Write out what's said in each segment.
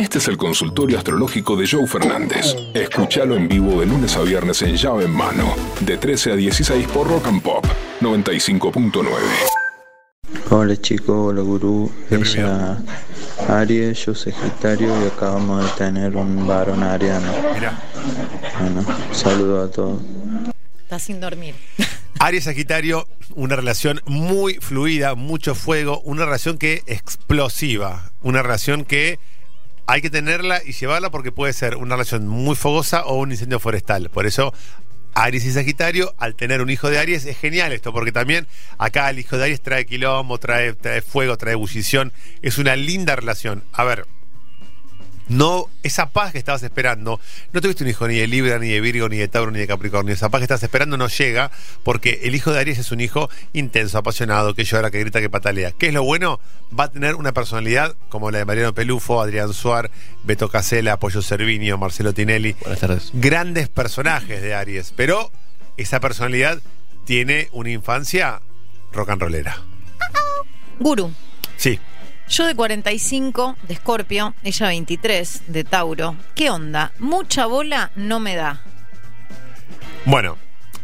Este es el consultorio astrológico de Joe Fernández. Escúchalo en vivo de lunes a viernes en llave en mano, de 13 a 16 por Rock and Pop 95.9. Hola chicos, hola gurú, ella Aries, yo Sagitario y acabamos de tener un varón ariano. Mirá. Bueno, saludo a todos. Está sin dormir. Aries Sagitario, una relación muy fluida, mucho fuego, una relación que explosiva, una relación que hay que tenerla y llevarla porque puede ser una relación muy fogosa o un incendio forestal. Por eso Aries y Sagitario, al tener un hijo de Aries, es genial esto, porque también acá el hijo de Aries trae quilombo, trae, trae fuego, trae ebullición. Es una linda relación. A ver, no, esa paz que estabas esperando, no tuviste un hijo ni de Libra, ni de Virgo, ni de Tauro, ni de Capricornio. Esa paz que estabas esperando no llega porque el hijo de Aries es un hijo intenso, apasionado, que llora, que grita, que patalea. ¿Qué es lo bueno? Va a tener una personalidad como la de Mariano Pelufo, Adrián Suar, Beto Casela, Pollo Servinio, Marcelo Tinelli. Buenas tardes. Grandes personajes de Aries, pero esa personalidad tiene una infancia rock and rollera. Gurú. Sí. Yo de 45, de Escorpio, ella 23, de Tauro. ¿Qué onda? Mucha bola no me da. Bueno,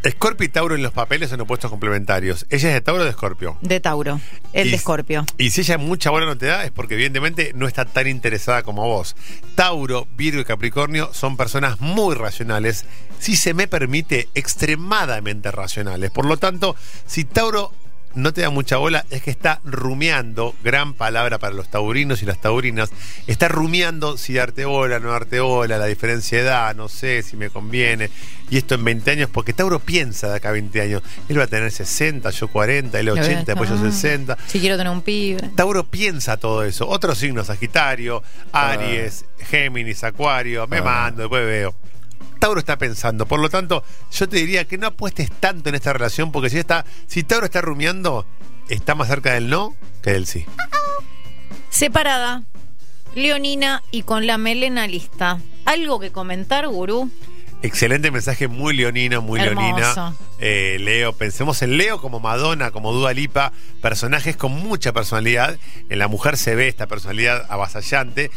Scorpio y Tauro en los papeles son opuestos complementarios. ¿Ella es de Tauro o de Scorpio? De Tauro. El Y- de Escorpio. Y si ella mucha bola no te da, es porque evidentemente no está tan interesada como vos. Tauro, Virgo y Capricornio son personas muy racionales, si se me permite, extremadamente racionales. Por lo tanto, si Tauro no te da mucha bola, es que está rumiando, gran palabra para los taurinos y las taurinas, está rumiando si darte bola, no darte bola, la diferencia de edad, no sé si me conviene. Y esto en 20 años, porque Tauro piensa de acá a 20 años, él va a tener 60, yo 40, él 80, después yo Ah. 60. Si quiero tener un pibe. Tauro piensa todo eso. Otros signos, Sagitario, Aries, Géminis, Acuario, me mando, después veo. Tauro está pensando, por lo tanto, yo te diría que no apuestes tanto en esta relación, porque si está, si Tauro está rumiando, está más cerca del no que del sí. Separada. Leonina y con la melena lista. ¿Algo que comentar, gurú? Excelente mensaje, muy leonino, muy Hermoso. leonina. Eh, Leo, pensemos en Leo como Madonna, como Dua Lipa, personajes con mucha personalidad. En la mujer se ve esta personalidad avasallante.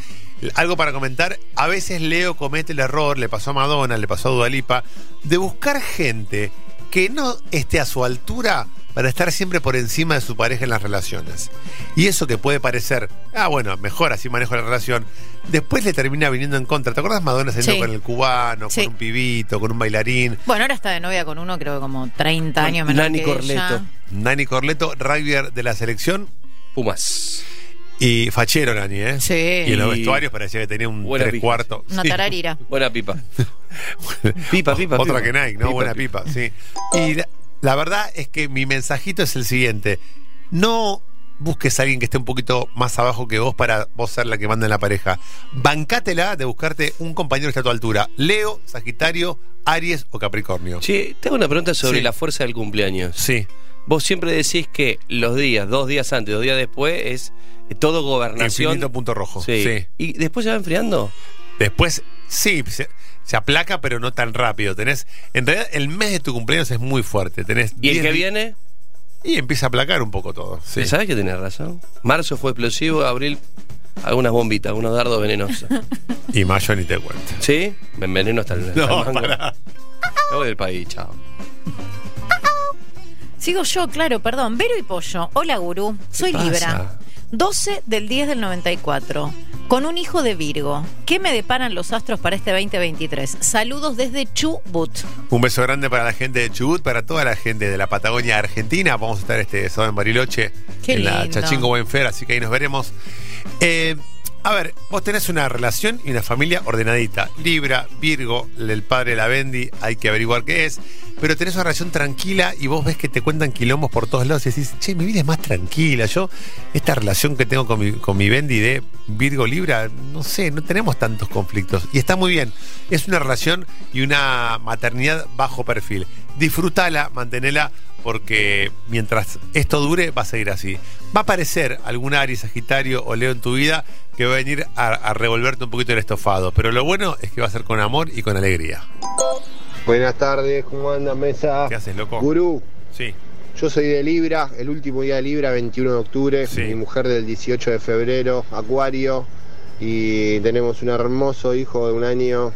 Algo para comentar, a veces Leo comete el error, le pasó a Madonna, le pasó a Dua Lipa, de buscar gente que no esté a su altura para estar siempre por encima de su pareja en las relaciones. Y eso que puede parecer, ah, bueno, mejor así manejo la relación, después le termina viniendo en contra. ¿Te acuerdas Madonna saliendo Sí. con el cubano, Sí. con un pibito, con un bailarín? Bueno, ahora está de novia con uno, creo que como 30 años menor Nani que Corleto. ella. Nani Corleto, rugbyer de la selección Pumas. Y fachero Nani, ¿eh? Sí. Y en los vestuarios parecía que tenía un Buena tres cuartos. Una Sí. tararira. Buena pipa. pipa, pipa, Otra pipa. que Nike, ¿no? Pipa, Buena pipa. pipa, sí. Y la, la verdad es que mi mensajito es el siguiente. No busques a alguien que esté un poquito más abajo que vos para vos ser la que manda en la pareja. Bancátela de buscarte un compañero que esté a tu altura. Leo, Sagitario, Aries o Capricornio. Che, tengo una pregunta sobre Sí. la fuerza del cumpleaños. Sí. Vos siempre decís que los días, dos días antes, dos días después, es todo gobernación. Infinito punto rojo. Sí. sí. ¿Y después se va enfriando? Después, sí, se, se aplaca, pero no tan rápido. Tenés, en realidad, el mes de tu cumpleaños es muy fuerte. Tenés ¿Y el 10 que viene? Y empieza a aplacar un poco todo. Sí. ¿Sabes que tenés razón? Marzo fue explosivo, abril, algunas bombitas, algunos dardos venenosos. Y mayo ni te cuento. ¿Sí? Me enveneno hasta el, hasta No, el mango. Me voy del país, chao. Sigo yo, claro, perdón. Vero y Pollo. Hola, gurú. Soy pasa? Libra. 12 del 10 del 94. Con un hijo de Virgo. ¿Qué me deparan los astros para este 2023? Saludos desde Chubut. Un beso grande para la gente de Chubut, para toda la gente de la Patagonia Argentina. Vamos a estar este sábado en Bariloche, Qué en la. Chachingo Buen Fer, así que ahí nos veremos. Eh, a ver, vos tenés una relación y una familia ordenadita. Libra, Virgo, el padre de la Bendy, hay que averiguar qué es. Pero tenés una relación tranquila y vos ves que te cuentan quilombos por todos lados y decís, che, mi vida es más tranquila. Yo, esta relación que tengo con mi, con mi Bendy de Virgo Libra, no sé, no tenemos tantos conflictos. Y está muy bien. Es una relación y una maternidad bajo perfil. Disfrútala, mantenela, porque mientras esto dure, va a seguir así. Va a aparecer algún Aries, Sagitario o Leo en tu vida que va a venir a, a revolverte un poquito el estofado. Pero lo bueno es que va a ser con amor y con alegría. Buenas tardes, ¿cómo anda mesa? ¿Qué haces, loco? Gurú, Sí. yo soy de Libra, el último día de Libra, 21 de octubre, Sí. mi mujer del 18 de febrero, Acuario, y tenemos un hermoso hijo de un año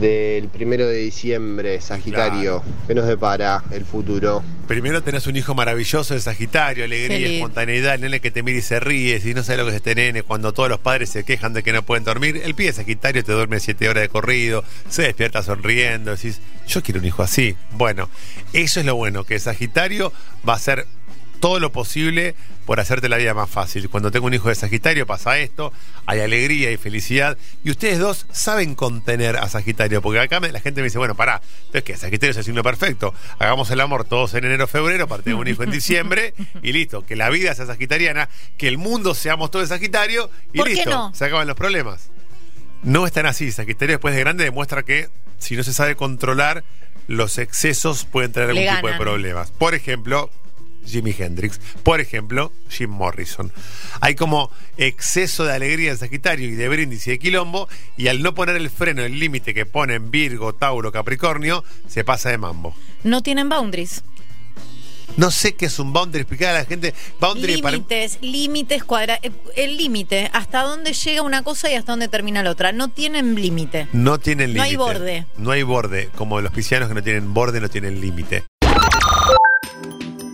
del primero de diciembre, Sagitario. ¿Qué nos depara el futuro? Primero tenés un hijo maravilloso de Sagitario, alegría, espontaneidad, el nene que te mira y se ríe, si no sabes lo que es este nene, cuando todos los padres se quejan de que no pueden dormir, el pibe de Sagitario te duerme siete horas de corrido, se despierta sonriendo, decís, yo quiero un hijo así. Bueno, eso es lo bueno, que Sagitario va a ser todo lo posible por hacerte la vida más fácil. Cuando tengo un hijo de Sagitario pasa esto, hay alegría y felicidad. Y ustedes dos saben contener a Sagitario, porque acá me- la gente me dice, bueno, pará, entonces que Sagitario es el signo perfecto. Hagamos el amor todos en enero, febrero, tener un hijo en diciembre, y listo. Que la vida sea sagitariana, que el mundo seamos todos de Sagitario, y ¿Por qué listo. no? Se acaban los problemas. No es tan así. Sagitario después de grande demuestra que si no se sabe controlar, los excesos pueden traer Le algún tipo de problemas. Por ejemplo, Jimi Hendrix. Por ejemplo, Jim Morrison. Hay como exceso de alegría en Sagitario y de brindis y de quilombo, y al no poner el freno, el límite que ponen Virgo, Tauro, Capricornio, se pasa de mambo. No tienen boundaries. No sé qué es un boundary, explicar a la gente. Boundary para. Límites, límites cuadra eh, El límite, hasta dónde llega una cosa y hasta dónde termina la otra. No tienen límite. No tienen límite. No hay borde. No hay borde. Como los piscianos que no tienen borde, no tienen límite.